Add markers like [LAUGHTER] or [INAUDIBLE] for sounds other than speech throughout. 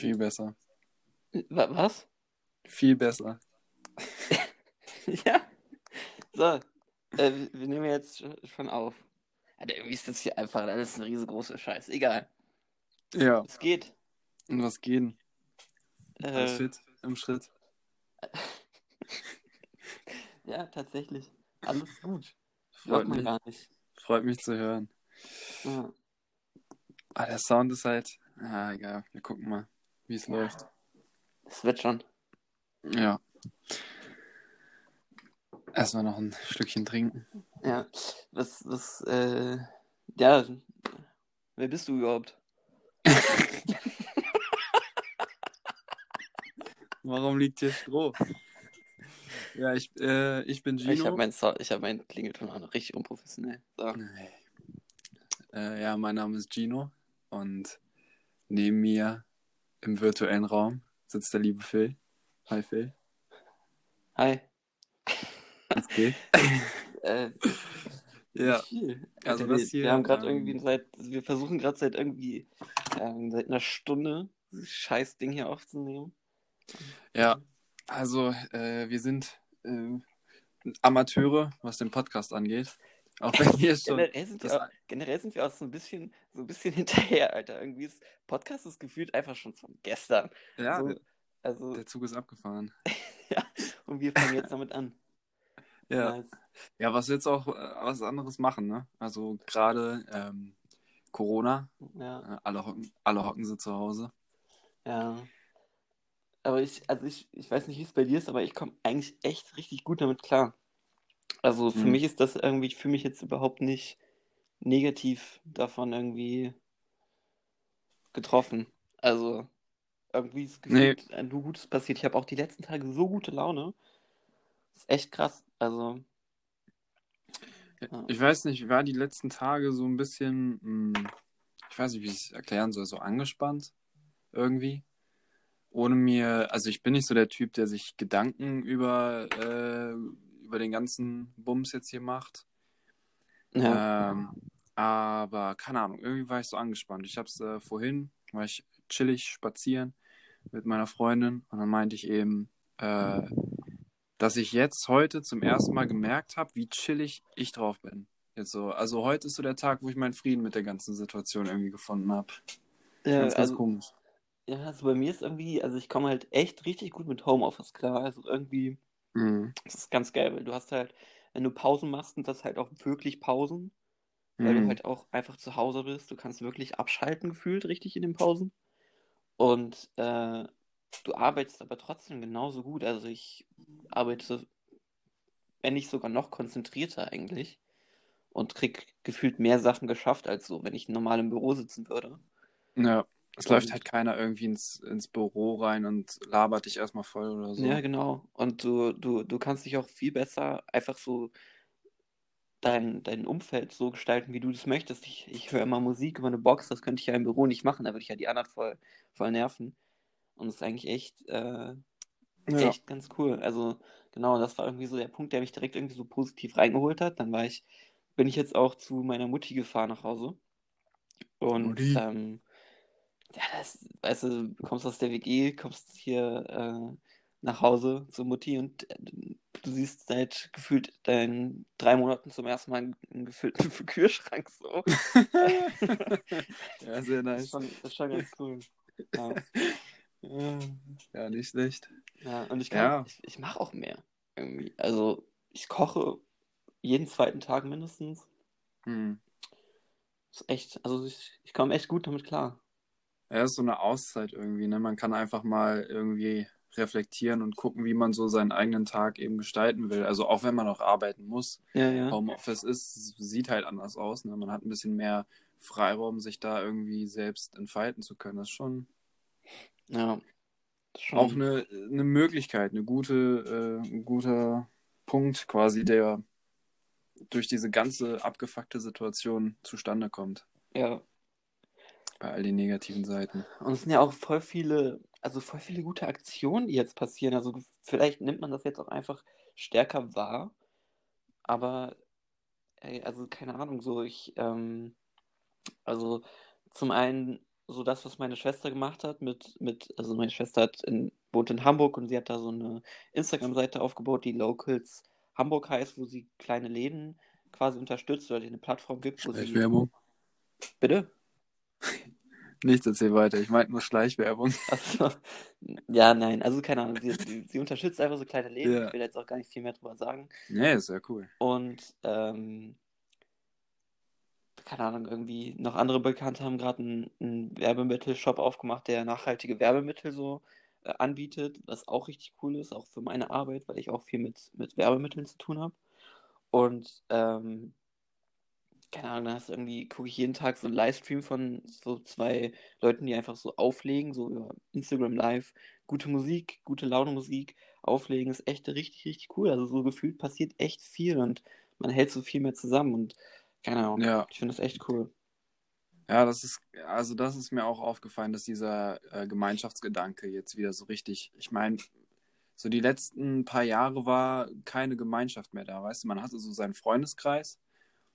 Viel besser. Wa- Was? Viel besser. [LAUGHS] ja. So, äh, wir- nehmen jetzt sch- schon auf. Alter, irgendwie ist das hier einfach alles ein riesengroßer Scheiß. Egal. Ja. Es geht. Und was geht? denn? Alles Äh, fit im Schritt. [LAUGHS] ja, tatsächlich. Alles gut. Freut mich, gar nicht. freut mich zu hören. Ja. Ah, der Sound ist halt. Ah, egal. Wir gucken mal, wie es läuft. Es wird schon. Ja. Erstmal noch ein Stückchen trinken. Ja. Was, was, äh, ja. Wer bist du überhaupt? [LAUGHS] Warum liegt hier Stroh? Ja, ich, äh, ich bin Gino. Ich habe mein, so ich hab mein Klingelton auch noch richtig unprofessionell. So. Nee. Äh, ja, mein Name ist Gino und neben mir im virtuellen Raum sitzt der liebe Phil. Hi Phil. Hi. Was geht? [LAUGHS] Äh, Ja. Viel. Also das wir, hier, wir haben gerade ähm, irgendwie seit, wir versuchen gerade seit irgendwie, ähm, seit einer Stunde dieses scheiß Ding hier aufzunehmen. Ja, also äh, wir sind äh, Amateure, was den Podcast angeht. Auch wenn wir schon. Generell sind, wir auch, generell sind wir auch so ein bisschen, so ein bisschen [LAUGHS] hinterher, Alter. Irgendwie ist Podcast ist gefühlt einfach schon von gestern. Ja, so, der, also, der Zug ist abgefahren. [LAUGHS] und wir fangen jetzt damit an. [LAUGHS] Ja. Nice. Ja, was jetzt auch äh, was anderes machen, ne? Also gerade ähm, Corona, Ja, äh, alle hocken, alle hocken sie zu Hause. ja. Aber ich, also ich, ich weiß nicht, wie es bei dir ist, aber ich komme eigentlich echt richtig gut damit klar. Also für Mhm. mich ist das irgendwie, ich fühle mich jetzt überhaupt nicht negativ davon irgendwie getroffen. Also irgendwie ist Nee. gefühlt ein nur Gutes passiert. Ich habe auch die letzten Tage so gute Laune. Das ist echt krass. Also, Ja. Ich weiß nicht, war die letzten Tage so ein bisschen, mh, ich weiß nicht, wie ich es erklären soll, so angespannt irgendwie. Ohne mir, also ich bin nicht so der Typ, der sich Gedanken über, äh, über den ganzen Bums jetzt hier macht. ja. Ähm, aber keine Ahnung, irgendwie war ich so angespannt. Ich hab's äh, vorhin, war ich chillig spazieren mit meiner Freundin und dann meinte ich eben, äh, dass ich jetzt heute zum ersten Mal gemerkt habe, wie chillig ich drauf bin. Jetzt so, also heute ist so der Tag, wo ich meinen Frieden mit der ganzen Situation irgendwie gefunden habe. Ja, ganz, ganz also, komisch. ja, also bei mir ist irgendwie, also ich komme halt echt richtig gut mit Homeoffice klar. Also irgendwie, Mhm. das ist ganz geil, weil du hast halt, wenn du Pausen machst, sind das halt auch wirklich Pausen. weil du Mhm. halt auch einfach zu Hause bist. Du kannst wirklich abschalten gefühlt richtig in den Pausen. Und äh, du arbeitest aber trotzdem genauso gut. Also ich arbeite, wenn nicht sogar noch konzentrierter eigentlich. Und krieg gefühlt mehr Sachen geschafft als so, wenn ich normal im Büro sitzen würde. Ja, es Und- läuft halt keiner irgendwie ins, ins Büro rein und labert dich erstmal voll oder so. Ja, genau. Und du, du, du kannst dich auch viel besser einfach so dein, dein Umfeld so gestalten, wie du das möchtest. Ich, ich höre immer Musik über eine Box, das könnte ich ja im Büro nicht machen, da würde ich ja die anderen voll, voll nerven. Und das ist eigentlich echt, äh, Ja. echt ganz cool. Also, genau, das war irgendwie so der Punkt, der mich direkt irgendwie so positiv reingeholt hat. Dann war ich, bin ich jetzt auch zu meiner Mutti gefahren nach Hause. Und ähm, ja, das, weißt du, du kommst aus der WG, kommst hier äh, nach Hause zur Mutti und äh, du siehst seit gefühlt deinen drei Monaten zum ersten Mal einen, gefüllten [LAUGHS] Kühlschrank so. [LAUGHS] ja, sehr Das ist nice. schon, das ist schon ganz cool. Ja, Ja, [LAUGHS] ja, nicht schlecht. ja und ich kann, Ja. ich, ich mache auch mehr irgendwie. Also ich koche jeden zweiten Tag mindestens. Hm. Das ist echt, also ich, ich komme echt gut damit klar. Ja, ist so eine Auszeit irgendwie, ne? Man kann einfach mal irgendwie reflektieren und gucken, wie man so seinen eigenen Tag eben gestalten will. Also auch wenn man noch arbeiten muss. Ja, ja. Homeoffice ist, sieht halt anders aus, ne? Man hat ein bisschen mehr Freiraum, sich da irgendwie selbst entfalten zu können. Das ist schon Ja. Schon. auch eine, eine Möglichkeit, eine gute, äh, ein guter Punkt quasi, der durch diese ganze abgefuckte Situation zustande kommt. Ja. Bei all den negativen Seiten. Und es sind ja auch voll viele, also voll viele gute Aktionen, die jetzt passieren. Also vielleicht nimmt man das jetzt auch einfach stärker wahr. Aber, ey, also keine Ahnung, so ich, ähm, also zum einen so das, was meine Schwester gemacht hat, mit, mit, also meine Schwester hat in, wohnt in Hamburg und sie hat da so eine Instagram-Seite aufgebaut, die Locals Hamburg heißt, wo sie kleine Läden quasi unterstützt oder die eine Plattform gibt, wo sie. Schleichwerbung. Bitte? Nichts erzähl weiter. Ich meinte nur Schleichwerbung. [LAUGHS] Achso. Ja, nein, also keine Ahnung. Sie, sie, sie unterstützt einfach so kleine Läden. Ja. Ich will jetzt auch gar nicht viel mehr drüber sagen. Nee, ist ja cool. Und ähm, keine Ahnung, irgendwie noch andere Bekannte haben gerade einen, einen Werbemittel-Shop aufgemacht, der nachhaltige Werbemittel so äh, anbietet, was auch richtig cool ist, auch für meine Arbeit, weil ich auch viel mit, mit Werbemitteln zu tun habe. Und ähm, keine Ahnung, da hast du irgendwie, gucke ich jeden Tag so einen Livestream von so zwei Leuten, die einfach so auflegen, so über Instagram Live, gute Musik, gute Laune Musik, auflegen, ist echt richtig, richtig cool. Also so gefühlt passiert echt viel und man hält so viel mehr zusammen und keine Ahnung, Ja. ich finde das echt cool. Ja, das ist, also das ist mir auch aufgefallen, dass dieser äh, Gemeinschaftsgedanke jetzt wieder so richtig, ich meine, so die letzten paar Jahre war keine Gemeinschaft mehr da, weißt du, man hatte so seinen Freundeskreis,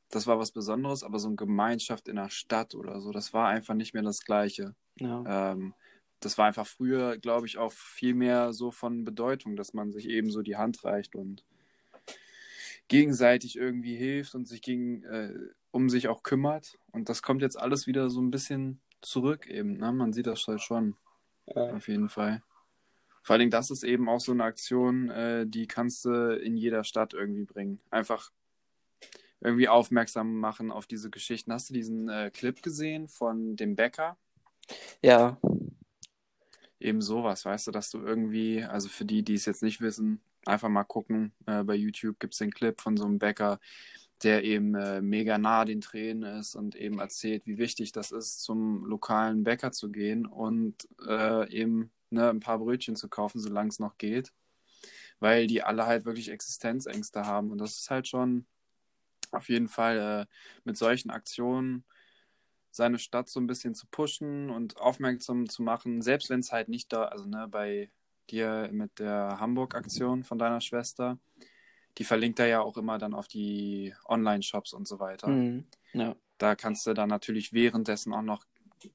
das war was Besonderes, aber so eine Gemeinschaft in der Stadt oder so, das war einfach nicht mehr das Gleiche. Ja, Ähm, das war einfach früher, glaube ich, auch viel mehr so von Bedeutung, dass man sich eben so die Hand reicht und gegenseitig irgendwie hilft und sich gegen, äh, um sich auch kümmert. Und das kommt jetzt alles wieder so ein bisschen zurück eben. Ne? Man sieht das halt schon, auf jeden Fall. Vor allen Dingen, das ist eben auch so eine Aktion, äh, die kannst du in jeder Stadt irgendwie bringen. Einfach irgendwie aufmerksam machen auf diese Geschichten. Hast du diesen äh, Clip gesehen von dem Bäcker? ja, Eben sowas, weißt du, dass du irgendwie, also für die, die es jetzt nicht wissen, einfach mal gucken. Äh, bei YouTube gibt es den Clip von so einem Bäcker, der eben äh, mega nah den Tränen ist und eben erzählt, wie wichtig das ist, zum lokalen Bäcker zu gehen und äh, eben ne, ein paar Brötchen zu kaufen, solange es noch geht. Weil die alle halt wirklich Existenzängste haben. Und das ist halt schon auf jeden Fall äh, mit solchen Aktionen seine Stadt so ein bisschen zu pushen und aufmerksam zu machen, selbst wenn es halt nicht da, also ne, bei dir mit der Hamburg-Aktion von deiner Schwester, die verlinkt er ja auch immer dann auf die Online-Shops und so weiter. mhm. ja, Da kannst du dann natürlich währenddessen auch noch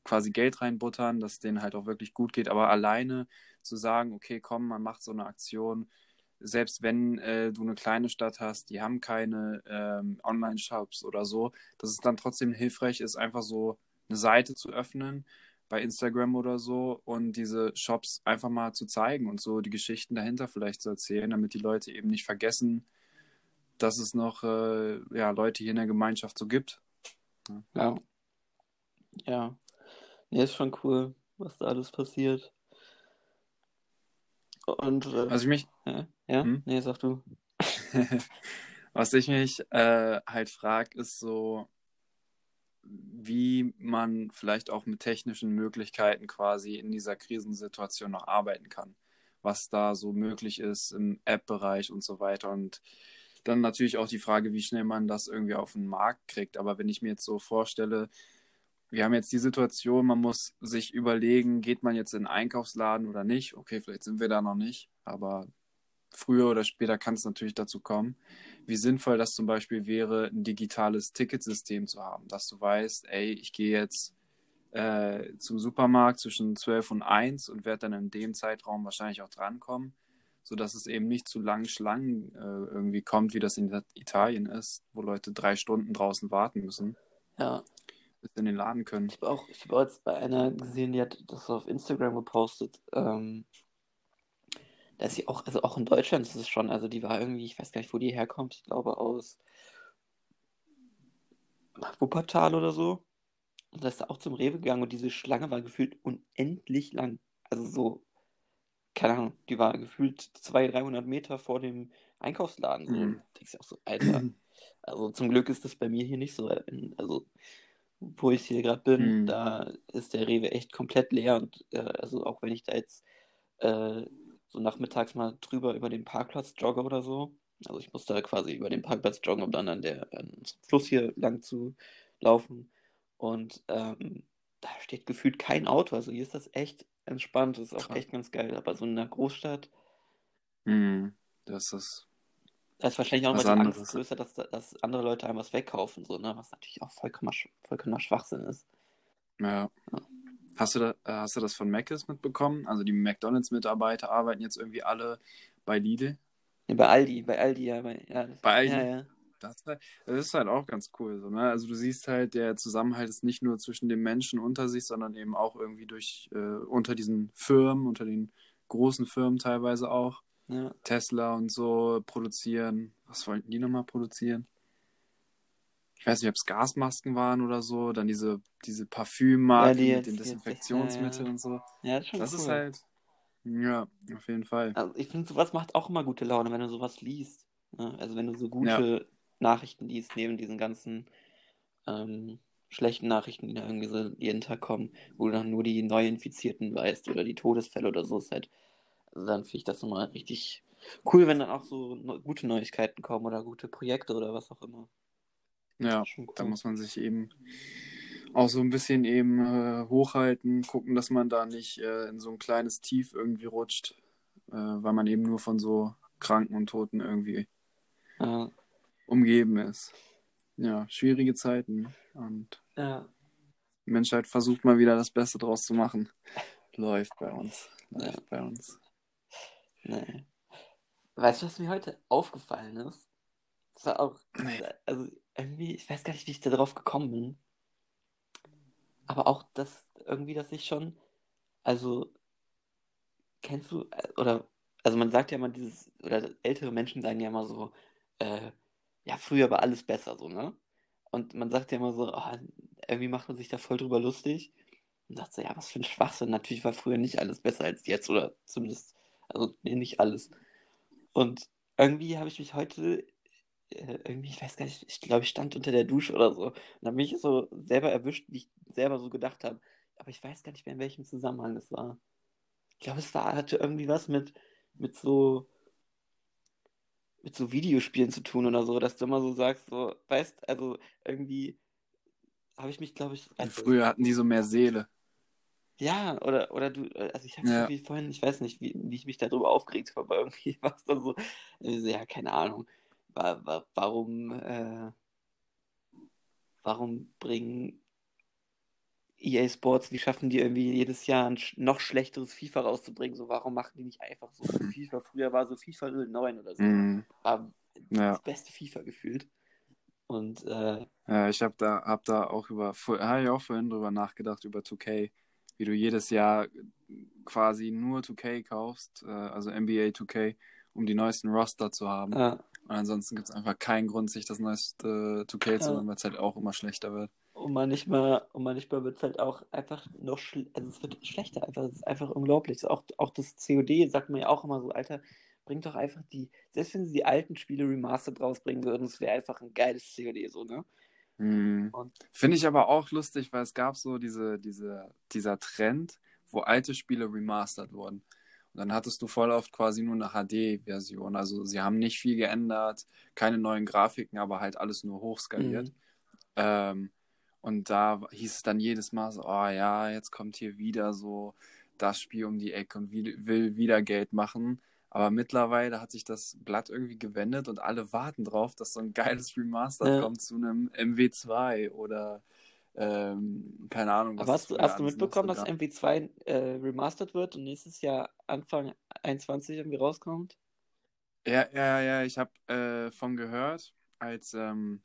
quasi Geld reinbuttern, dass denen halt auch wirklich gut geht, aber alleine zu sagen, okay, komm, man macht so eine Aktion, selbst wenn äh, du eine kleine Stadt hast, die haben keine ähm, Online-Shops oder so, dass es dann trotzdem hilfreich ist, einfach so eine Seite zu öffnen bei Instagram oder so und diese Shops einfach mal zu zeigen und so die Geschichten dahinter vielleicht zu erzählen, damit die Leute eben nicht vergessen, dass es noch äh, ja, Leute hier in der Gemeinschaft so gibt. ja, ja. Nee, ist schon cool, was da alles passiert. Und, äh, Was ich mich, ja, ja? Hm? nee, sag du. [LAUGHS] was ich mich äh, halt frage, ist so, wie man vielleicht auch mit technischen Möglichkeiten quasi in dieser Krisensituation noch arbeiten kann. Was da so möglich ist im App-Bereich und so weiter. Und dann natürlich auch die Frage, wie schnell man das irgendwie auf den Markt kriegt. Aber wenn ich mir jetzt so vorstelle, wir haben jetzt die Situation, man muss sich überlegen, geht man jetzt in den Einkaufsladen oder nicht? Okay, vielleicht sind wir da noch nicht, aber früher oder später kann es natürlich dazu kommen. Wie sinnvoll das zum Beispiel wäre, ein digitales Ticketsystem zu haben, dass du weißt, ey, ich gehe jetzt äh, zum Supermarkt zwischen 12 und 1 und werde dann in dem Zeitraum wahrscheinlich auch drankommen, sodass es eben nicht zu langen Schlangen äh, irgendwie kommt, wie das in Italien ist, wo Leute drei Stunden draußen warten müssen, Ja, bis sie in den Laden können. ich habe auch, ich hab auch jetzt bei einer gesehen, die hat das auf Instagram gepostet. Ähm, da ist sie auch, also auch in Deutschland ist es schon, also die war irgendwie, ich weiß gar nicht, wo die herkommt, ich glaube aus Wuppertal oder so. Und da ist er auch zum Rewe gegangen und diese Schlange war gefühlt unendlich lang. Also so, keine Ahnung, die war gefühlt 200, 300 Meter vor dem Einkaufsladen. So. Mhm. Denkst du auch so, Alter. Also zum Glück ist das bei mir hier nicht so. Also, wo ich hier gerade bin, Mhm. da ist der Rewe echt komplett leer. Und äh, also auch wenn ich da jetzt äh, so nachmittags mal drüber über den Parkplatz jogge oder so. Also ich muss da quasi über den Parkplatz joggen, um dann an der an Fluss hier lang zu laufen. Und ähm, da steht gefühlt kein Auto. Also hier ist das echt entspannt. Das ist auch Krass. echt ganz geil. Aber so in einer Großstadt, Mhm. Das ist, da ist wahrscheinlich auch mal die Angst größer, dass, dass andere Leute einem was wegkaufen, so, ne? Was natürlich auch vollkommen, sch- vollkommener Schwachsinn ist. ja. Hast du, da, äh, hast du das von Mc's mitbekommen? Also die McDonalds-Mitarbeiter arbeiten jetzt irgendwie alle bei Lidl. Ja, bei Aldi, bei Aldi, ja. Bei, ja, Bei Aldi? Ja, ja. Das, ist halt- das ist halt auch ganz cool. So, ne? Also du siehst halt, der Zusammenhalt ist nicht nur zwischen den Menschen unter sich, sondern eben auch irgendwie durch äh, unter diesen Firmen, unter den großen Firmen teilweise auch. ja. Tesla und so produzieren. Was wollten die nochmal produzieren? Ich weiß nicht, ob es Gasmasken waren oder so. Dann diese, diese Parfümmarken Ja, die mit den Desinfektionsmitteln ja, ja. und so. Ja, das ist schon Das cool. ist halt, ja, auf jeden Fall. Also ich finde, sowas macht auch immer gute Laune, wenn du sowas liest. Ne? Also wenn du so gute Nachrichten liest, neben diesen ganzen ähm, schlechten Nachrichten, die da irgendwie so jeden Tag kommen, wo du dann nur die Neuinfizierten weißt oder die Todesfälle oder so ist halt. Also dann finde ich das immer richtig cool, wenn dann auch so gute Neuigkeiten kommen oder gute Projekte oder was auch immer. Ja, cool. da muss man sich eben auch so ein bisschen eben äh, hochhalten, gucken, dass man da nicht äh, in so ein kleines Tief irgendwie rutscht, äh, weil man eben nur von so Kranken und Toten irgendwie Ja, umgeben ist. Ja, schwierige Zeiten und ja. die Menschheit versucht mal wieder das Beste draus zu machen. Läuft bei uns. Läuft Ja. bei uns. Nee. Weißt du, was mir heute aufgefallen ist? Das war auch, Nee. also irgendwie, ich weiß gar nicht, wie ich da drauf gekommen bin. Aber auch das, irgendwie, dass ich schon, also, kennst du, äh, oder, also man sagt ja immer dieses, oder ältere Menschen sagen ja immer so, äh, ja, früher war alles besser, so, ne? Und man sagt ja immer so, ah, irgendwie macht man sich da voll drüber lustig und sagt so, ja, was für ein Schwachsinn, natürlich war früher nicht alles besser als jetzt, oder zumindest, also, nee, nicht alles. Und irgendwie habe ich mich heute, äh, irgendwie, ich weiß gar nicht, ich glaube, ich stand unter der Dusche oder so. Und dann bin ich so selber erwischt, wie ich selber so gedacht habe. Aber ich weiß gar nicht mehr, in welchem Zusammenhang es war. Ich glaube, es war, hatte irgendwie was mit, mit so, mit so Videospielen zu tun oder so, dass du immer so sagst, so, weißt, also irgendwie habe ich mich, glaube ich, als, Früher hatten die so mehr Seele. ja, oder, oder du, also ich habe Ja. irgendwie vorhin, ich weiß nicht, wie, wie ich mich darüber aufgeregt habe, aber irgendwie [LAUGHS] war es dann so, äh, so, ja, keine Ahnung, warum, äh, warum bringen EA Sports, wie schaffen die irgendwie jedes Jahr ein noch schlechteres FIFA rauszubringen? So, warum machen die nicht einfach so FIFA? Früher war so FIFA 09 oder so, Mhm. war Ja. das beste FIFA gefühlt. Und äh, Ja, ich habe da, hab da auch über, habe ich auch vorhin drüber nachgedacht, über 2K, wie du jedes Jahr quasi nur 2K kaufst, äh, also NBA 2K, um die neuesten Roster zu haben. äh, Und ansonsten gibt es einfach keinen Grund, sich das neueste 2K zu Ja. holen, weil es halt auch immer schlechter wird. Und manchmal, und manchmal wird es halt auch einfach noch also es wird schlechter, einfach, es ist einfach unglaublich. Auch, auch das COD sagt man ja auch immer so, Alter, bringt doch einfach die, selbst wenn sie die alten Spiele remastered rausbringen würden, es wäre einfach ein geiles COD, so, ne? Mhm. Finde ich aber auch lustig, weil es gab so diese, diese, dieser Trend, wo alte Spiele remastered wurden. Und dann hattest du voll oft quasi nur eine HD-Version. Also sie haben nicht viel geändert, keine neuen Grafiken, aber halt alles nur hochskaliert. Mhm. Ähm, und da hieß es dann jedes Mal so, oh ja, jetzt kommt hier wieder so das Spiel um die Ecke und will, will wieder Geld machen. Aber mittlerweile hat sich das Blatt irgendwie gewendet und alle warten drauf, dass so ein geiles Remaster Ja. kommt zu einem MW2 oder ähm, keine Ahnung. aber es hast hast du mitbekommen, dass gab. MW2 äh, remastered wird und nächstes Jahr Anfang 21 irgendwie rauskommt? Ja, ja, ja, ich habe äh, von gehört, als ähm,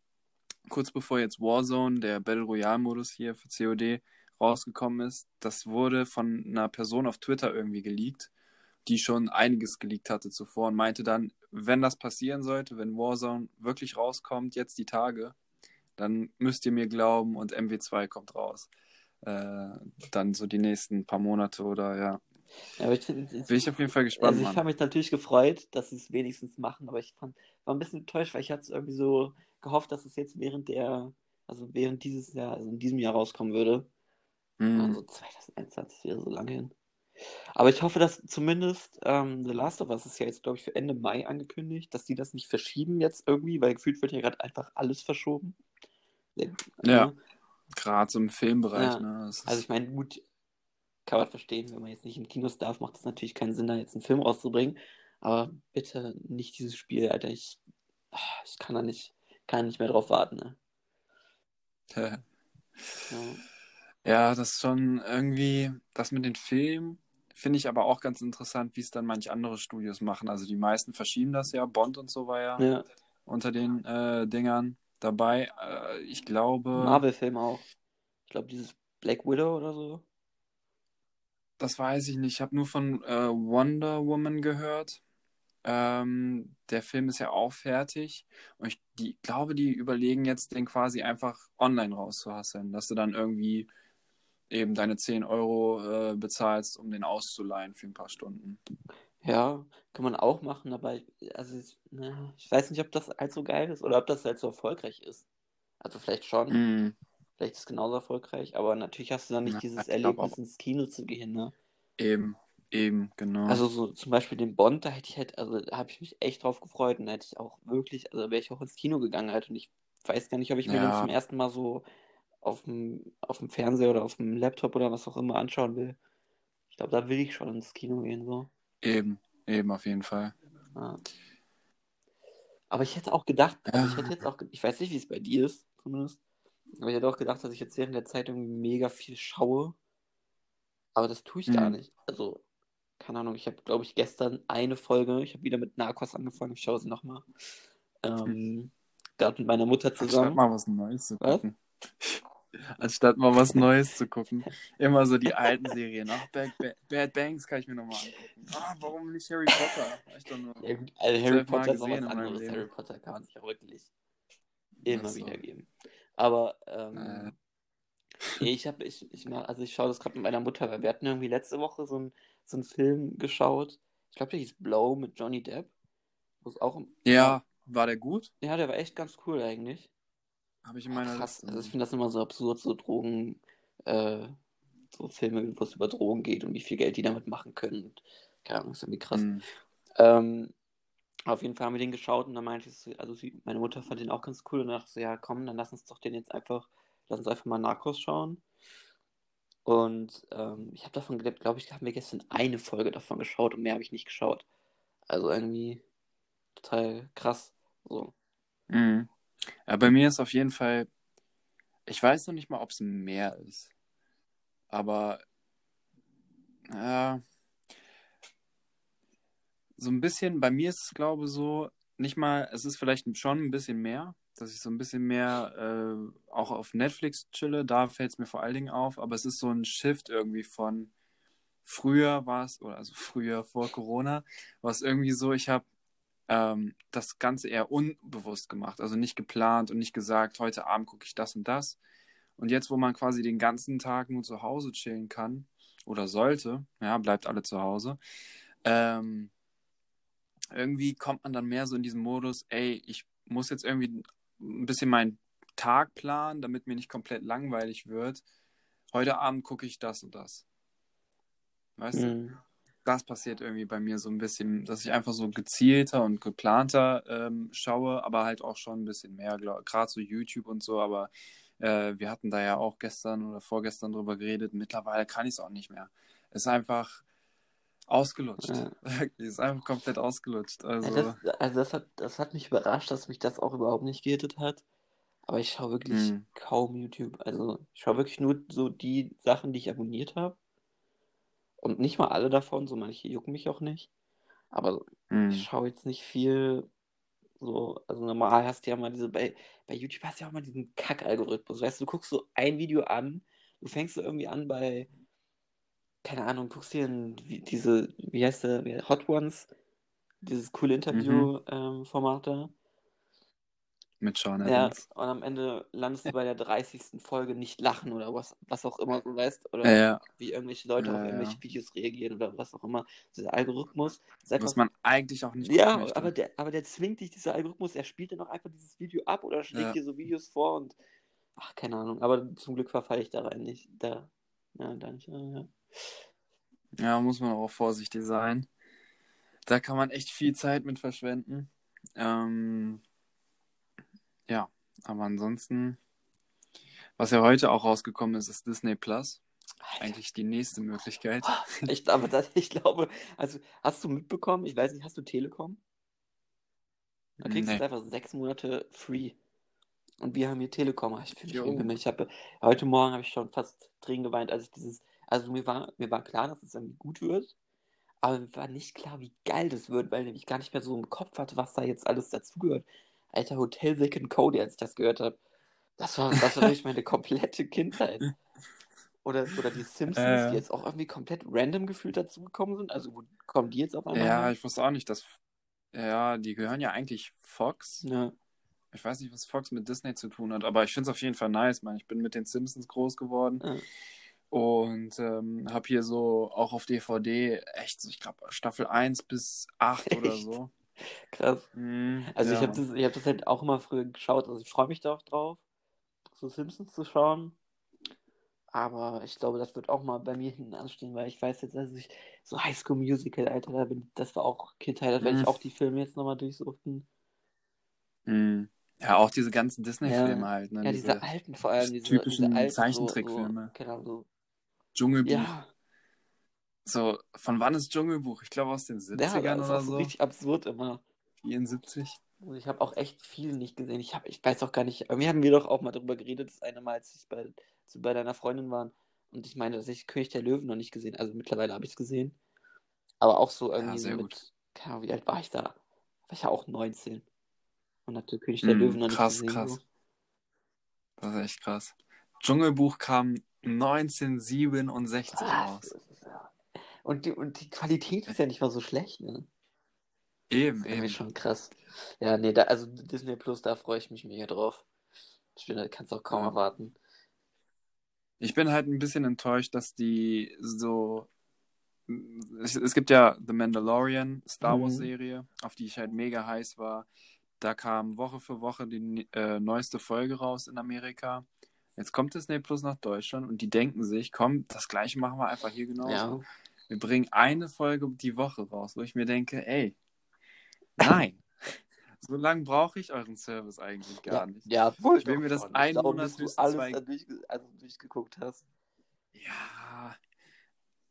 kurz bevor jetzt Warzone, der Battle Royale-Modus hier für COD, rausgekommen ist, das wurde von einer Person auf Twitter irgendwie geleakt, die schon einiges geleakt hatte zuvor und meinte dann, wenn das passieren sollte, wenn Warzone wirklich rauskommt, jetzt die Tage, dann müsst ihr mir glauben und MW2 kommt raus. Äh, dann so die nächsten paar Monate oder ja. Ja, ich Bin ich auf jeden Fall gespannt, Also ich habe mich natürlich gefreut, dass sie es wenigstens machen, aber ich fand, war ein bisschen enttäuscht, weil ich hatte irgendwie so gehofft, dass es jetzt während der, also während dieses Jahr, also in diesem Jahr rauskommen würde. Mhm. Also 2021 wäre so lange hin. Aber ich hoffe, dass zumindest ähm, The Last of Us ist ja jetzt, glaube ich, für Ende Mai angekündigt, dass die das nicht verschieben jetzt irgendwie, weil gefühlt wird ja gerade einfach alles verschoben. Ja. Ne? Gerade so im Filmbereich, Ja. ne? Also ich meine, gut, kann man verstehen, wenn man jetzt nicht in Kinos darf, macht es natürlich keinen Sinn, da jetzt einen Film rauszubringen. Aber bitte nicht dieses Spiel, Alter. Ich, ah, ich kann da nicht, kann nicht mehr drauf warten. Ne? [LAUGHS] Ja. Ja, das ist schon irgendwie, das mit den Filmen finde ich aber auch ganz interessant, wie es dann manche andere Studios machen. Also die meisten verschieben das ja. Bond und so war ja, Ja, unter den äh, Dingern dabei. Äh, ich glaube, Marvel-Film auch. Ich glaube, dieses Black Widow oder so. das weiß ich nicht. Ich habe nur von äh, Wonder Woman gehört. Ähm, der Film ist ja auch fertig. Und ich die, glaube, die überlegen jetzt, den quasi einfach online rauszuhasseln, dass du dann irgendwie eben deine 10 Euro äh, bezahlst, um den auszuleihen für ein paar Stunden. Ja, kann man auch machen, aber ich, also ich, ne, ich weiß nicht, ob das halt so geil ist oder ob das halt so erfolgreich ist. Also vielleicht schon, Mm, vielleicht ist es genauso erfolgreich, aber natürlich hast du dann nicht na, dieses ich glaube Erlebnis auch. ins Kino zu gehen, ne? Eben, eben, genau. Also so zum Beispiel den Bond, da hätte ich halt, also da habe ich mich echt drauf gefreut und da hätte ich auch wirklich, also wäre ich auch ins Kino gegangen halt und ich weiß gar nicht, ob ich mir den Ja, zum ersten Mal so auf dem, auf dem Fernseher oder auf dem Laptop oder was auch immer anschauen will. Ich glaube, da will ich schon ins Kino gehen, so. Eben, eben auf jeden Fall. Ja. Aber ich hätte auch gedacht, also ich hätte jetzt auch, ich weiß nicht, wie es bei dir ist, zumindest, aber ich hätte auch gedacht, dass ich jetzt während der Zeit irgendwie mega viel schaue, aber das tue ich gar mm. nicht. Also, keine Ahnung, ich habe, glaube ich, gestern eine Folge, ich habe wieder mit Narcos angefangen, ich schaue sie nochmal, Hm. ähm, gerade mit meiner Mutter zusammen. mal was Neues zu Was? Anstatt mal was Neues zu gucken. Immer so die alten Serien. Ach, Bad, Bad, Bad Banks kann ich mir nochmal angucken. Ah, warum nicht Harry Potter? Hab ich doch nur Ja, gut, also Harry Potter ist auch was anderes. Harry. Potter kann sich auch wirklich immer so. wieder geben. Aber, Äh, ähm, Nee, ich habe, ich, ich mach, also ich schaue das gerade mit meiner Mutter, weil wir hatten irgendwie letzte Woche so, ein, so einen Film geschaut. Ich glaube, der hieß Blow mit Johnny Depp. Wo es auch, ja, war der gut? ja, der war echt ganz cool eigentlich. Habe ich in meiner krass. Also ich finde das immer so absurd, so Drogen, äh, so Filme, wo es über Drogen geht und wie viel Geld die damit machen können. Und, keine Ahnung, ist irgendwie krass. Mm. Ähm, auf jeden Fall haben wir den geschaut und dann meinte ich, so- also sie, meine Mutter fand den auch ganz cool und dachte so, ja komm, dann lass uns doch den jetzt einfach, lass uns einfach mal Narcos schauen. Und ähm, ich habe davon, glaube ich, haben wir gestern eine Folge davon geschaut und mehr habe ich nicht geschaut. Also irgendwie total krass. So. Mm. Ja, bei mir ist auf jeden Fall, ich weiß noch nicht mal, ob es mehr ist. Aber ja, so ein bisschen, bei mir ist es, glaube ich, so, nicht mal, es ist vielleicht schon ein bisschen mehr, dass ich so ein bisschen mehr äh, auch auf Netflix chille, da fällt es mir vor allen Dingen auf, aber es ist so ein Shift irgendwie von früher war es, oder also früher vor Corona, war es irgendwie so, ich habe ähm, das Ganze eher unbewusst gemacht, also nicht geplant und nicht gesagt, heute Abend gucke ich das und das. Und jetzt, wo man quasi den ganzen Tag nur zu Hause chillen kann oder sollte, ja, bleibt alle zu Hause, ähm, irgendwie kommt man dann mehr so in diesen Modus, ey, ich muss jetzt irgendwie ein bisschen meinen Tag planen, damit mir nicht komplett langweilig wird. Heute Abend gucke ich das und das. Weißt du? Das passiert irgendwie bei mir so ein bisschen, dass ich einfach so gezielter und geplanter ähm, schaue, aber halt auch schon ein bisschen mehr, gerade so YouTube und so, aber äh, wir hatten da ja auch gestern oder vorgestern drüber geredet. Mittlerweile kann ich es auch nicht mehr. Es ist einfach ausgelutscht. Ja. [LAUGHS] Ist einfach komplett ausgelutscht. Ja, Also, das, also das hat, das hat mich überrascht, dass mich das auch überhaupt nicht gehittet hat. Aber ich schaue wirklich hm, kaum YouTube. Also ich schaue wirklich nur so die Sachen, die ich abonniert habe. Und nicht mal alle davon, so manche jucken mich auch nicht. Aber ich hm, schaue jetzt nicht viel so, also normal hast du ja mal diese, bei, bei YouTube hast du ja auch mal diesen Kack-Algorithmus. Weißt du, du guckst so ein Video an, du fängst so irgendwie an bei, keine Ahnung, guckst dir diese, wie heißt der, Hot Ones, dieses coole mhm, Interview-Format da. Mit Sean Ja, Evans. und am Ende landest du bei der 30. Folge nicht lachen oder was, was auch immer, du weißt, Ja, oder ja, wie irgendwelche Leute auf ja, irgendwelche ja. Videos reagieren oder was auch immer. Dieser Algorithmus ist Was einfach man eigentlich auch nicht Ja, möchte. aber der, aber der zwingt dich, dieser Algorithmus, er spielt dann auch einfach dieses Video ab oder schlägt Ja, dir so Videos vor und ach, keine Ahnung, aber zum Glück verfalle ich da rein nicht. Da, ja, da nicht, ja, ja. ja, muss man auch vorsichtig sein. Da kann man echt viel Zeit mit verschwenden. Ähm, ja, aber ansonsten, was ja heute auch rausgekommen ist, ist Disney Plus. Alter. Eigentlich die nächste Möglichkeit. Ich, aber [LAUGHS] das, ich glaube, also hast du mitbekommen, ich weiß nicht, hast du Telekom? Da kriegst du Nee. einfach sechs Monate free. Und wir haben hier Telekom. Ich wie ein Pimmel. Ich habe heute Morgen habe ich schon fast Tränen geweint, als ich dieses. Also mir war, mir war klar, dass es irgendwie gut wird. Aber mir war nicht klar, wie geil das wird, weil ich gar nicht mehr so im Kopf hatte, was da jetzt alles dazugehört. Alter, Hotel and Cody, als ich das gehört habe. Das war, das war wirklich meine komplette Kindheit. Oder, oder die Simpsons, Äh. die jetzt auch irgendwie komplett random gefühlt dazugekommen sind. Also wo kommen die jetzt auf einmal? Ja, her? ich wusste auch nicht, dass. Ja, die gehören ja eigentlich Fox. ja. Ich weiß nicht, was Fox mit Disney zu tun hat, aber ich finde es auf jeden Fall nice, man. Ich bin mit den Simpsons groß geworden Ja. und ähm, habe hier so auch auf DVD echt, ich glaube, Staffel 1 bis 8 oder Echt? so. [LAUGHS] Krass. Mhm, Also ja, ich habe das, ich hab das halt auch immer früher geschaut. Also ich freue mich da auch drauf, so Simpsons zu schauen. Aber ich glaube, das wird auch mal bei mir hinten anstehen, weil ich weiß jetzt, also ich so High School Musical, Alter, da bin, das war auch Kindheit, da werde ich Mhm. auch die Filme jetzt nochmal durchsuchten. Mhm. Ja, auch diese ganzen Disney-Filme Ja. halt, ne? Ja, diese, diese alten vor allem, diese, typischen diese alten, Zeichentrickfilme. So, so, genau, so. Dschungelbuch. Ja, So, von wann ist Dschungelbuch? Ich glaube aus den ja, 70ern das ist oder auch so richtig absurd immer. 74. Und ich habe auch echt viel nicht gesehen. Ich, hab, ich weiß auch gar nicht. Irgendwie haben wir doch auch mal darüber geredet, das eine Mal, als ich bei, zu, bei deiner Freundin waren. Und ich meine, dass ich König der Löwen noch nicht gesehen Also mittlerweile habe ich es gesehen. Aber auch so irgendwie so sehr mit. gut. Keine Ahnung, wie alt war ich da? War ich ja auch 19. Und hatte König der Mhm, Löwen noch nicht krass, gesehen. krass. So. Das ist echt krass. Dschungelbuch kam 1967 Was? raus. Das ist ja- Und die, und die Qualität ist ja nicht mal so schlecht, ne? Eben, Das ist eben. schon krass. Ja, nee, da, also Disney Plus, da freue ich mich mega drauf. Ich finde, kannst auch kaum Ja. erwarten. Ich bin halt ein bisschen enttäuscht, dass die so. Es, es gibt ja The Mandalorian, Star Wars Mhm. Serie, auf die ich halt mega heiß war. Da kam Woche für Woche die äh, neueste Folge raus in Amerika. Jetzt kommt Disney Plus nach Deutschland und die denken sich, komm, das gleiche machen wir einfach hier genauso. Ja. Wir bringen eine Folge die Woche raus, wo ich mir denke, ey, nein, [LAUGHS] so lange brauche ich euren Service eigentlich gar ja, nicht. Ja, wohl Ich will mir das einen glaube, Monat bis alles zwei- da durchge also durchgeguckt hast. Ja,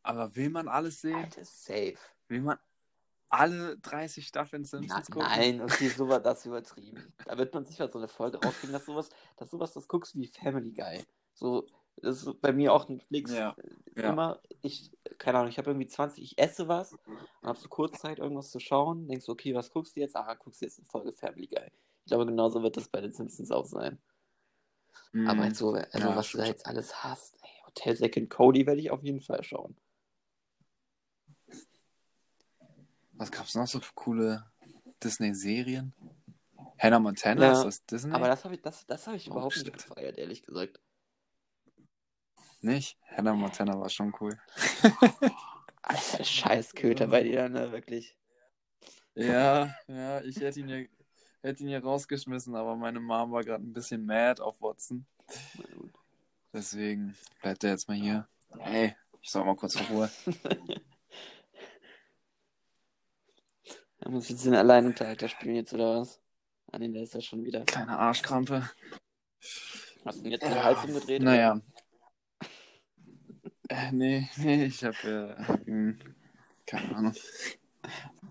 aber will man alles sehen? Alter, safe. Will man alle 30 Staffeln Na, Simpsons gucken? nein, okay, so war das [LAUGHS] übertrieben. Da wird man sicher so eine Folge rauskriegen, dass sowas, dass sowas das guckst wie Family Guy. So, das ist bei mir auch Netflix Ja, äh, ja. immer, ich, keine Ahnung, ich habe irgendwie 20, ich esse was und habe so kurz Zeit, irgendwas zu schauen, denkst du, okay, was guckst du jetzt? Ah, guckst du jetzt eine Folge Family Guy. Ich glaube, genauso wird das bei den Simpsons auch sein. Mhm. Aber halt so, also Ja, was du da jetzt alles hast, ey, Hotel and Cody werde ich auf jeden Fall schauen. Was gab's noch so für coole Disney-Serien? Hannah Montana, Ja, ist das Disney? Aber das habe ich, das, das hab ich Oh, überhaupt nicht shit. gefeiert, ehrlich gesagt. Nicht? Hannah Montana war schon cool. [LAUGHS] Alter, scheiß Köter bei dir, ne, wirklich. Ja, ja, ich hätte ihn ja, hätte ihn ja rausgeschmissen, aber meine Mom war gerade ein bisschen mad auf Watson. Deswegen bleibt er jetzt mal hier. Hey, ich sag mal kurz zur Ruhe. [LAUGHS] Er muss jetzt den Alleinunterhalter spielen jetzt, oder was? Ah, nee, der ist ja schon wieder. Kleine Arschkrampe. Hast du ihn jetzt den Hals umgedreht? Naja. Äh, nee, [LAUGHS] nee, ich hab, äh, keine Ahnung,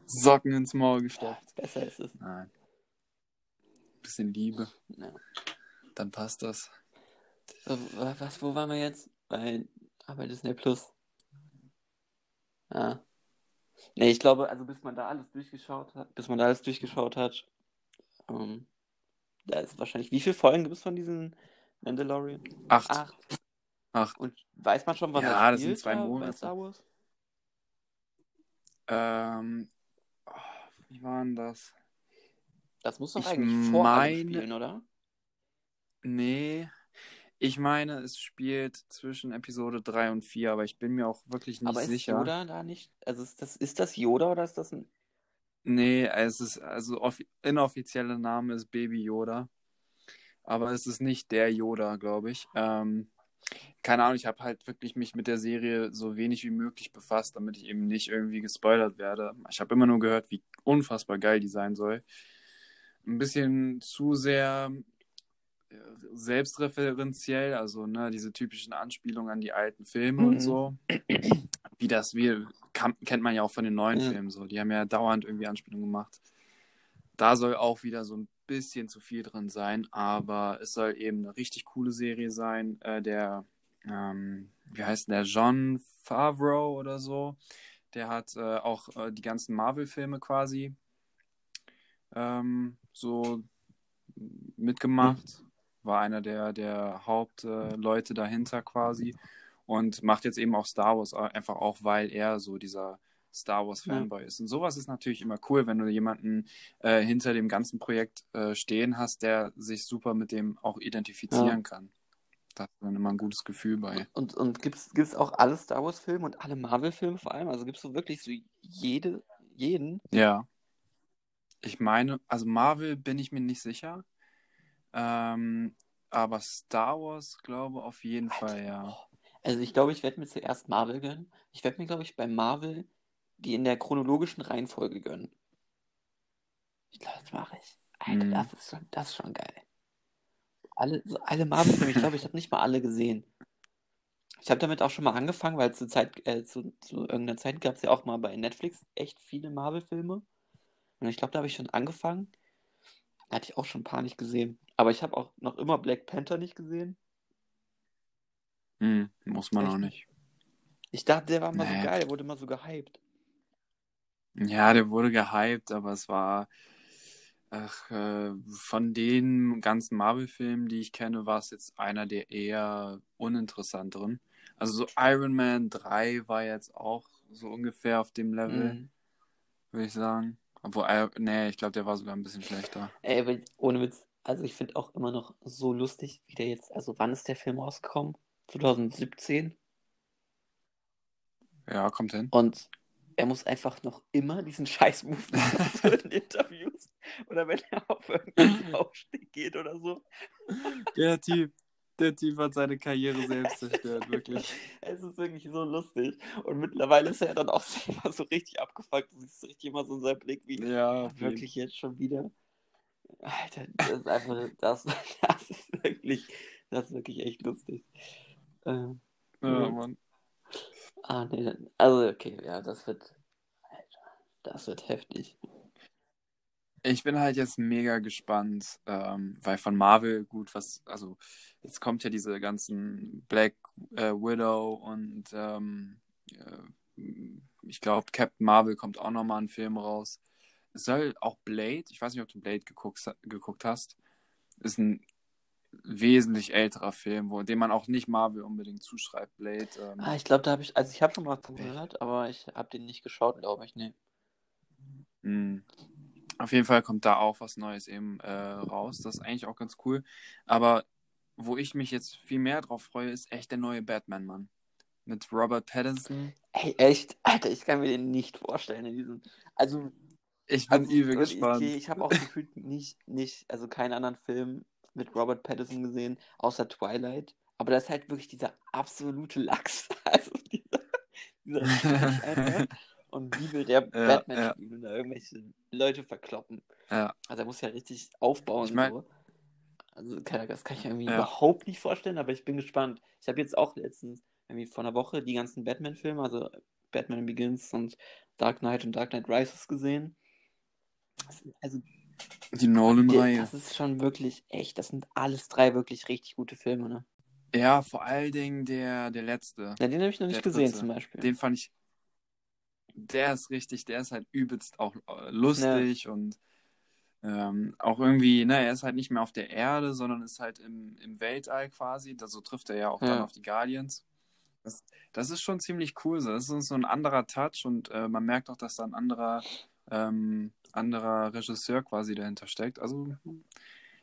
Socken ins Maul gestopft. Besser ist es. Nein. Bisschen Liebe, Ja. dann passt das. So, wa- was, wo waren wir jetzt? Bei, ah, bei Disney Plus. Ja. Nee, ich glaube, also bis man da alles durchgeschaut hat, bis man da alles durchgeschaut hat, ähm, da ist wahrscheinlich, wie viele Folgen gibt es von diesen Mandalorian? Acht. Acht. Acht. Und weiß man schon, wann Ja, das das sind spielt, zwei Monate. Star Wars? Ähm, oh, wie war denn das? Das muss doch Ich eigentlich vor meine- spielen, oder? Nee, ich meine, es spielt zwischen Episode 3 und 4, aber ich bin mir auch wirklich nicht Aber ist sicher. Yoda da nicht? Also ist das, ist das Yoda oder ist das ein. Nee, es ist, also offi inoffizielle Name ist Baby Yoda. Aber es ist nicht der Yoda, glaube ich. Ähm, keine Ahnung, ich habe halt wirklich mich mit der Serie so wenig wie möglich befasst, damit ich eben nicht irgendwie gespoilert werde. Ich habe immer nur gehört, wie unfassbar geil die sein soll. Ein bisschen zu sehr äh, selbstreferenziell, also ne, diese typischen Anspielungen an die alten Filme Mhm. und so. Wie das wir kennt man ja auch von den neuen Ja. Filmen so. Die haben ja dauernd irgendwie Anspielungen gemacht. Da soll auch wieder so ein bisschen zu viel drin sein, aber es soll eben eine richtig coole Serie sein. Äh, der, ähm, wie heißt der, John Favreau oder so, der hat äh, auch äh, die ganzen Marvel-Filme quasi ähm, so mitgemacht, war einer der, der Hauptleute dahinter quasi und macht jetzt eben auch Star Wars, äh, einfach auch, weil er so dieser Star Wars Fanboy ja. ist. Und sowas ist natürlich immer cool, wenn du jemanden äh, hinter dem ganzen Projekt äh, stehen hast, der sich super mit dem auch identifizieren ja. kann. Da hat man immer ein gutes Gefühl bei. Und, und gibt es auch alle Star Wars Filme und alle Marvel Filme vor allem? Also gibt es so wirklich so jede, jeden? Ja. Ich meine, also Marvel bin ich mir nicht sicher. Ähm, aber Star Wars, glaube ich, auf jeden Alter, Fall, ja. Also ich glaube, ich werde mir zuerst Marvel gönnen. Ich werde mir, glaube ich, bei Marvel die in der chronologischen Reihenfolge gönnen. Ich glaube, das mache ich. Alter, mm. das, ist schon, das ist schon geil. Alle, alle Marvel-Filme, ich glaube, ich habe nicht mal alle gesehen. Ich habe damit auch schon mal angefangen, weil zu, Zeit, äh, zu, zu irgendeiner Zeit gab es ja auch mal bei Netflix echt viele Marvel-Filme. Und ich glaube, da habe ich schon angefangen. Da hatte ich auch schon ein paar nicht gesehen. Aber ich habe auch noch immer Black Panther nicht gesehen. Hm, muss man echt? auch nicht. Ich dachte, der war mal nee. so geil, der wurde immer so gehypt. Ja, der wurde gehypt, aber es war, ach, äh, von den ganzen Marvel-Filmen, die ich kenne, war es jetzt einer der eher uninteressanteren. Also so Iron Man 3 war jetzt auch so ungefähr auf dem Level, mhm. würde ich sagen. Obwohl, äh, nee, ich glaube, der war sogar ein bisschen schlechter. Ey, aber ohne Witz, also ich finde auch immer noch so lustig, wie der jetzt, also wann ist der Film rausgekommen? 2017? Ja, kommt hin. Und er muss einfach noch immer diesen Scheiß-Move machen in Interviews oder wenn er auf irgendeinen Aufstieg geht oder so. Der Typ, der Typ hat seine Karriere selbst zerstört, wirklich. Es ist wirklich so lustig. Und mittlerweile ist er dann auch selber so richtig abgefuckt. Du siehst richtig immer so in seinem Blick, wie ja, wirklich jetzt schon wieder. Alter, das ist [LAUGHS] einfach, das, das ist wirklich, das ist wirklich echt lustig. Ähm, ja, Mann. Ah, nee, also okay, ja, das wird. Alter, das wird heftig. Ich bin halt jetzt mega gespannt, ähm, weil von Marvel gut, was, also jetzt kommt ja diese ganzen Black äh, Widow und ähm, äh, ich glaube Captain Marvel kommt auch nochmal ein Film raus. Es soll auch Blade, ich weiß nicht, ob du Blade geguckt, geguckt hast, ist ein wesentlich älterer Film, wo dem man auch nicht Marvel unbedingt zuschreibt, Blade. Ähm, ah, ich glaube, da habe ich, also ich habe schon mal von gehört, aber ich habe den nicht geschaut, glaube ich, nee. Mhm. Auf jeden Fall kommt da auch was Neues eben äh, raus. Das ist eigentlich auch ganz cool. Aber wo ich mich jetzt viel mehr drauf freue, ist echt der neue Batman, Mann. Mit Robert Pattinson. Ey, echt? Alter, ich kann mir den nicht vorstellen in diesem. Also. Ich bin also, übel gespannt. Ich, ich habe auch gefühlt nicht, nicht, also keinen anderen Film mit Robert Pattinson gesehen, außer Twilight. Aber das ist halt wirklich dieser absolute Lachs. [LAUGHS] Also dieser, dieser [LAUGHS] und wie will der ja, Batman ja. spielen und da irgendwelche Leute verkloppen. Ja. Also er muss ja richtig aufbauen. Ich mein, so. Also das kann ich irgendwie ja. überhaupt nicht vorstellen, aber ich bin gespannt. Ich habe jetzt auch letztens, irgendwie vor einer Woche, die ganzen Batman-Filme, also Batman Begins und Dark Knight und Dark Knight Rises gesehen. Also die Nolan-Reihe. Das ist schon wirklich echt, das sind alles drei wirklich richtig gute Filme, ne? Ja, vor allen Dingen der, der letzte. Ja, den habe ich noch nicht gesehen dritte. zum Beispiel. Den fand ich. Der ist richtig, der ist halt übelst auch äh, lustig ja. und ähm, auch irgendwie, ne, er ist halt nicht mehr auf der Erde, sondern ist halt im, im Weltall quasi. Da, so trifft er ja auch ja. dann auf die Guardians. Das, das ist schon ziemlich cool. So. Das ist so ein anderer Touch und äh, man merkt auch, dass da ein anderer ähm, anderer Regisseur quasi dahinter steckt. Also,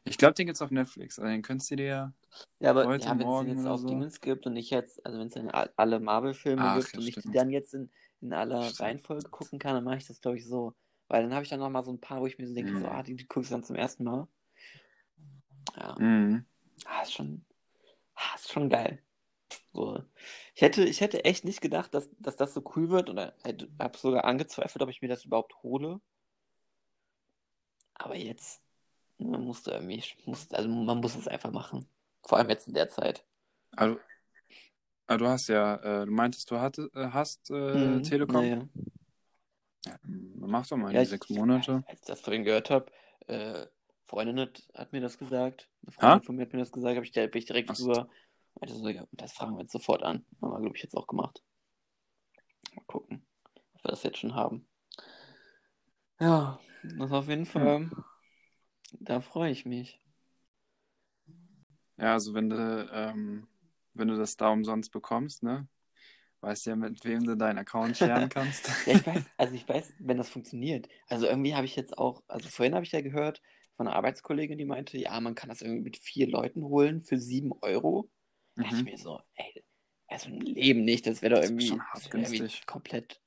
ich glaube, den gibt es auf Netflix. Also, den könntest du dir ja, aber, heute ja, Morgen wenn es jetzt auf so. Dingens gibt und ich jetzt, also wenn es dann alle Marvel-Filme gibt ja, und ich die dann jetzt in, in aller stimmt. Reihenfolge gucken kann, dann mache ich das, glaube ich, so. Weil dann habe ich dann nochmal so ein paar, wo ich mir so denke, mhm. so, ah, die, die gucke ich dann zum ersten Mal. Ja. Mhm. Ah, ist schon, ah, ist schon geil. So. Ich hätte, ich hätte echt nicht gedacht, dass, dass das so cool wird oder habe sogar angezweifelt, ob ich mir das überhaupt hole. Aber jetzt, man musste irgendwie, muss, also man muss es einfach machen. Vor allem jetzt in der Zeit. Also, also du hast ja, äh, du meintest, du hatte, äh, hast äh, mhm, Telekom. Ja, ja. mach doch mal ja, die sechs Monate. Als ich das vorhin gehört habe, äh, Freundin hat, hat mir das gesagt. Eine Ha? Freundin von mir hat mir das gesagt, habe ich, bin ich direkt Ach so. drüber. Meinte so, ja, das fragen wir jetzt sofort an. Haben wir, glaube ich, jetzt auch gemacht. Mal gucken, ob wir das jetzt schon haben. Ja, das auf jeden Fall. Da freue ich mich. Ja, also wenn du, ähm, wenn du das da umsonst bekommst, ne? Weißt ja, mit wem du deinen Account sharen [LAUGHS] kannst. Ja, ich weiß, also ich weiß, wenn das funktioniert. Also irgendwie habe ich jetzt auch, also vorhin habe ich ja gehört von einer Arbeitskollegin, die meinte, ja, man kann das irgendwie mit vier Leuten holen für sieben Euro. Da dachte ich Mhm. mir so, ey, also ein Leben nicht, das wäre doch irgendwie, wär irgendwie komplett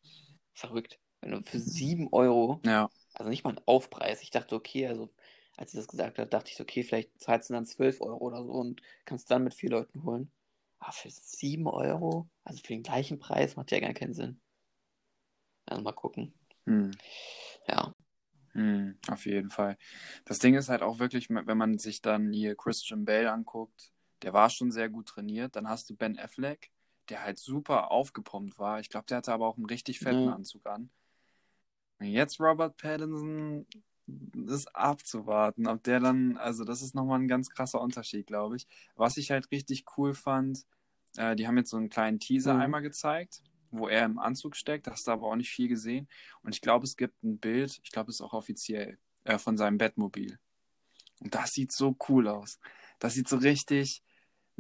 verrückt. Wenn du für sieben Euro, Ja, also nicht mal ein Aufpreis, ich dachte, okay, also als sie das gesagt hat, dachte ich, so, okay, vielleicht zahlst du dann zwölf Euro oder so und kannst dann mit vier Leuten holen. Aber für sieben Euro, also für den gleichen Preis, macht ja gar keinen Sinn. Also mal gucken. hm. Ja. Hm, auf jeden Fall. Das Ding ist halt auch wirklich, wenn man sich dann hier Christian Bale anguckt, der war schon sehr gut trainiert. Dann hast du Ben Affleck, der halt super aufgepumpt war. Ich glaube, der hatte aber auch einen richtig fetten Ja. Anzug an. Jetzt Robert Pattinson ist abzuwarten, ob der dann, also das ist nochmal ein ganz krasser Unterschied, glaube ich. Was ich halt richtig cool fand, äh, die haben jetzt so einen kleinen Teaser Mhm. einmal gezeigt, wo er im Anzug steckt, hast du aber auch nicht viel gesehen. Und ich glaube, es gibt ein Bild, ich glaube, es ist auch offiziell, äh, von seinem Bettmobil. Und das sieht so cool aus. Das sieht so richtig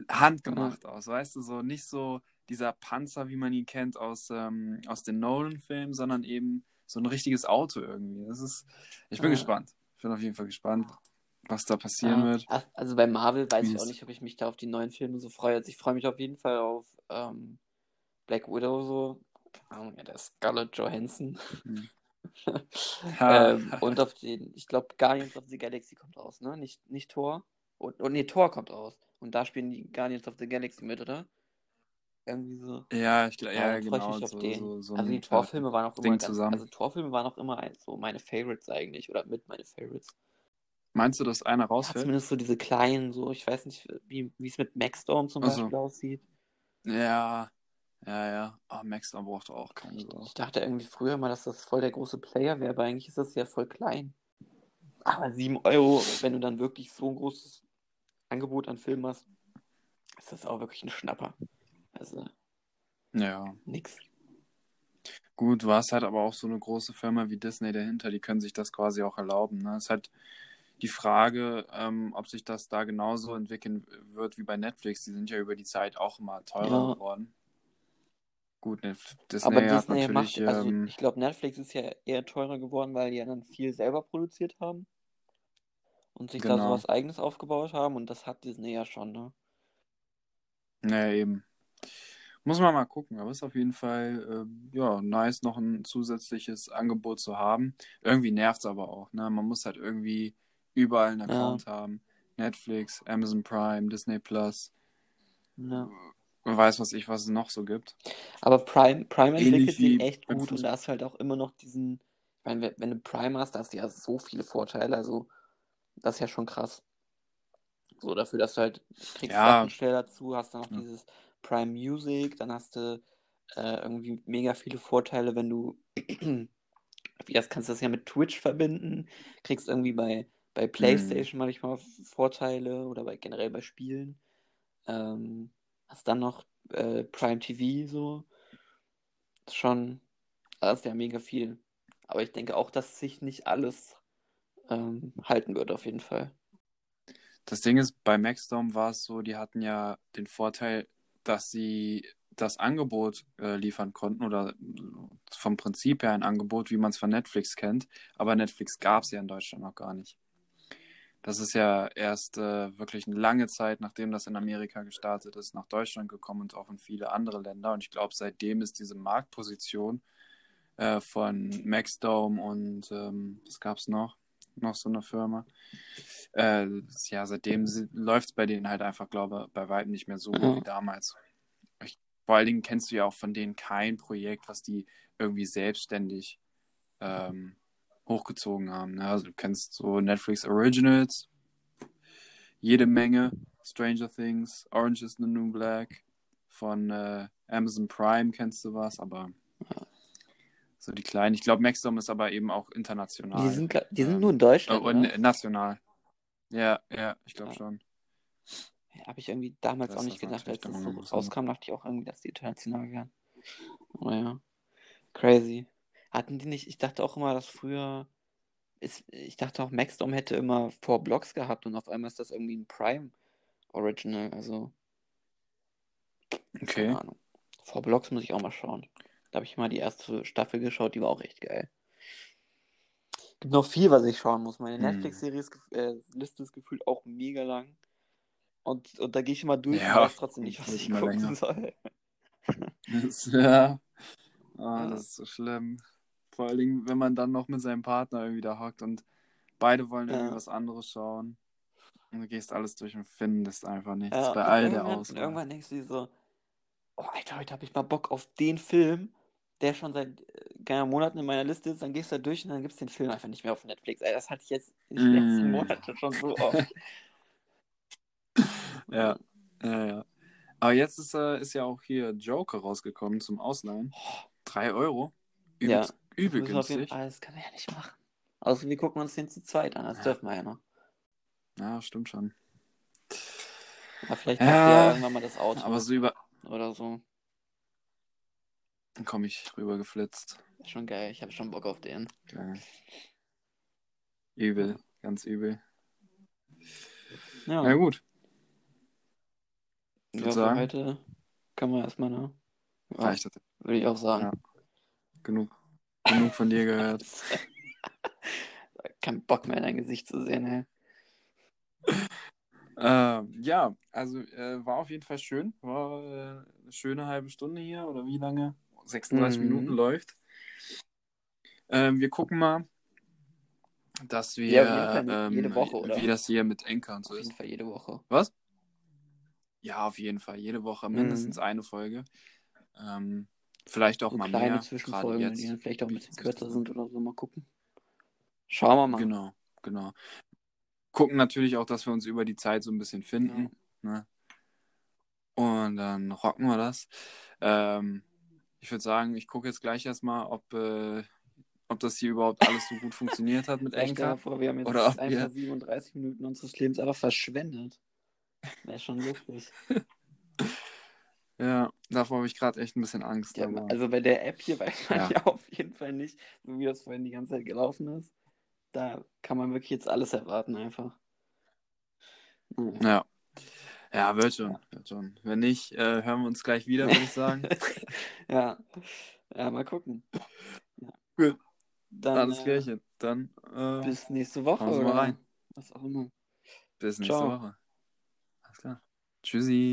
handgemacht aus, weißt du, so nicht so dieser Panzer, wie man ihn kennt aus, ähm, aus den Nolan-Filmen, sondern eben so ein richtiges Auto irgendwie. Das ist, ich bin Ja. gespannt. Ich bin auf jeden Fall gespannt, was da passieren Ja, wird. ach, also bei Marvel weiß Wie ich auch nicht, ob ich mich da auf die neuen Filme so freue. Also ich freue mich auf jeden Fall auf ähm, Black Widow so. Ahnung, ja, der Scarlett Johansson. Hm. [LAUGHS] Ha. ähm, und auf den, ich glaube, Guardians of the Galaxy kommt raus, ne? Nicht, nicht Thor. Und, und nee, Thor kommt raus. Und da spielen die Guardians of the Galaxy mit, oder? Irgendwie so. Ja, ich glaube, Ja, ja, ich genau. So, den. so, so Also die Torfilme waren auch Ding immer ganz, zusammen. also Torfilme waren auch immer so meine Favorites eigentlich oder mit meine Favorites. Meinst du, dass einer Ja, rausfällt? zumindest so diese kleinen, so ich weiß nicht, wie es mit Maxstorm zum Ach so. Beispiel aussieht. Ja, ja, ja. Ah, Max da braucht auch keine Ich, ich dachte irgendwie früher mal, dass das voll der große Player wäre, aber eigentlich ist das ja voll klein. Aber 7 Euro, wenn du dann wirklich so ein großes Angebot an Filmen hast, ist das auch wirklich ein Schnapper. Also Ja. nix. Gut, du hast halt aber auch so eine große Firma wie Disney dahinter, die können sich das quasi auch erlauben. Ne? Es ist halt die Frage, ähm, ob sich das da genauso entwickeln wird wie bei Netflix. Die sind ja über die Zeit auch immer teurer Ja. geworden. Gut, Netf- Disney Aber Disney macht, also ähm, ich glaube, Netflix ist ja eher teurer geworden, weil die ja dann viel selber produziert haben und sich da Genau. so was Eigenes aufgebaut haben und das hat Disney ja schon, ne? Ja, eben. Muss man mal gucken, aber ist auf jeden Fall ähm, ja, nice, noch ein zusätzliches Angebot zu haben. Irgendwie nervt es aber auch, ne? Man muss halt irgendwie überall einen Ja. Account haben. Netflix, Amazon Prime, Disney Plus, Ja. wer weiß was ich, was es noch so gibt. Aber Prime, Prime entwickelt sich echt gut und da hast du halt auch immer noch diesen, ich meine, wenn- du Prime hast, da hast du ja so viele Vorteile, also das ist ja schon krass. So dafür, dass du halt kriegst Ja. Schnell dazu, hast dann noch Ja. dieses Prime Music, dann hast du äh, irgendwie mega viele Vorteile, wenn du, [CLEARS THROAT] wie das kannst du das ja mit Twitch verbinden, kriegst irgendwie bei, bei PlayStation manchmal Vorteile oder bei generell bei Spielen. Ähm, hast dann noch äh, Prime TV so. Ist schon, das ist ja mega viel. Aber ich denke auch, dass sich nicht alles ähm, halten wird, auf jeden Fall. Das Ding ist, bei Maxdome war es so, die hatten ja den Vorteil, dass sie das Angebot äh, liefern konnten oder vom Prinzip her ein Angebot, wie man es von Netflix kennt. Aber Netflix gab es ja in Deutschland noch gar nicht. Das ist ja erst äh, wirklich eine lange Zeit, nachdem das in Amerika gestartet ist, nach Deutschland gekommen und auch in viele andere Länder. Und ich glaube, seitdem ist diese Marktposition äh, von Maxdome und ähm, was gab es noch? Noch so eine Firma. Äh, ja, seitdem läuft es bei denen halt einfach, glaube ich, bei weitem nicht mehr so gut Ja. wie damals. Ich, vor allen Dingen kennst du ja auch von denen kein Projekt, was die irgendwie selbstständig ähm, hochgezogen haben. Ne? Also du kennst so Netflix Originals, jede Menge, Stranger Things, Orange is the New Black, von äh, Amazon Prime kennst du was, aber so die kleinen. Ich glaube, Maxdome ist aber eben auch international. Die sind, die sind Ähm, nur in äh, Deutschland, und oder? national. Ja, ja, ich glaube Ja. schon. Habe ich irgendwie damals Das auch nicht gedacht, natürlich als noch so rauskam, dachte ich auch irgendwie, dass die international wären. Aber ja, crazy. Hatten die nicht, ich dachte auch immer, dass früher, ist, ich dachte auch, Maxdom hätte immer Four Blocks gehabt und auf einmal ist das irgendwie ein Prime Original, also Okay. Four Blocks muss ich auch mal schauen. Da habe ich mal die erste Staffel geschaut, die war auch echt geil. Gibt noch viel, was ich schauen muss. Meine Hm. Netflix-Serie ist, gef- äh, ist gefühlt auch mega lang. Und, und da gehe ich immer durch Ja, und weiß trotzdem nicht, [LAUGHS] was ich gucken länger. soll. Das, ja. Ah, Ja. das ist so schlimm. Vor allen Dingen, wenn man dann noch mit seinem Partner irgendwie da hockt und beide wollen irgendwie Ja. was anderes schauen. Und du gehst alles durch und findest einfach nichts Ja, bei all der irgendwann, und Auswahl. irgendwann denkst du dir so, oh Alter, heute habe ich mal Bock auf den Film, der schon seit äh, Monaten in meiner Liste ist. Dann gehst du da durch und dann gibt es den Film einfach nicht mehr auf Netflix. Ey, das hatte ich jetzt in den letzten Mm. Monaten schon so oft. [LAUGHS] Ja, ja, ja. Aber jetzt ist, äh, ist ja auch hier Joker rausgekommen zum Ausleihen. Oh, 3 Euro. Übel, Ja, übel auf jeden günstig. Fall, das können wir ja nicht machen. Außer wir gucken uns den zu zweit an, das Ja. dürfen wir ja noch. Ja, stimmt schon. Aber vielleicht Ja, macht ihr ja irgendwann mal das Auto Aber so über. oder so. Dann komme ich rüber geflitzt. Schon geil, ich habe schon Bock auf den. Geil. Übel, ganz übel. Ja, Na gut. Ich ja würd für sagen- heute können wir erstmal, ne? Reicht das. würde ich auch sagen. Ja. Genug, genug von dir gehört. [LAUGHS] Kein Bock mehr in dein Gesicht zu sehen, ey. Ähm, ja, also äh, war auf jeden Fall schön. War äh, eine schöne halbe Stunde hier oder wie lange? 36 Mhm. Minuten läuft. Ähm, wir gucken mal, dass wir, Ja, auf ähm, jede Woche, oder? wie das hier mit Enker und so Auf ist. jeden Fall jede Woche. Was? Ja, auf jeden Fall. Jede Woche mindestens Mhm. eine Folge. Ähm, vielleicht auch So mal kleine mehr. Zwischenfolgen, jetzt. die dann vielleicht auch ein bisschen kürzer sind oder so. Mal gucken. Schauen wir mal. Genau, genau. Gucken natürlich auch, dass wir uns über die Zeit so ein bisschen finden. Ne? Und dann rocken wir das. Ähm, ich würde sagen, ich gucke jetzt gleich erstmal, ob, äh, ob das hier überhaupt alles so gut funktioniert hat mit Enka. vor, wir haben jetzt Oder ob einfach wir- 37 Minuten unseres Lebens einfach verschwendet. Wäre schon lustig. [LAUGHS] Ja, davor habe ich gerade echt ein bisschen Angst. Ja, aber... also bei der App hier weiß man Ja. ja. [LAUGHS] auf jeden Fall nicht, so wie das vorhin die ganze Zeit gelaufen ist. Da kann man wirklich jetzt alles erwarten einfach. Ja. Ja, wird schon, wird schon. Wenn nicht, äh, hören wir uns gleich wieder, würde ich sagen. [LAUGHS] ja. ja, mal gucken. Ja. Gut. Dann Alles äh, Klärchen. Dann äh, bis nächste Woche. Sie mal oder rein. Was auch immer. bis nächste Ciao. Woche. Alles klar. Tschüssi.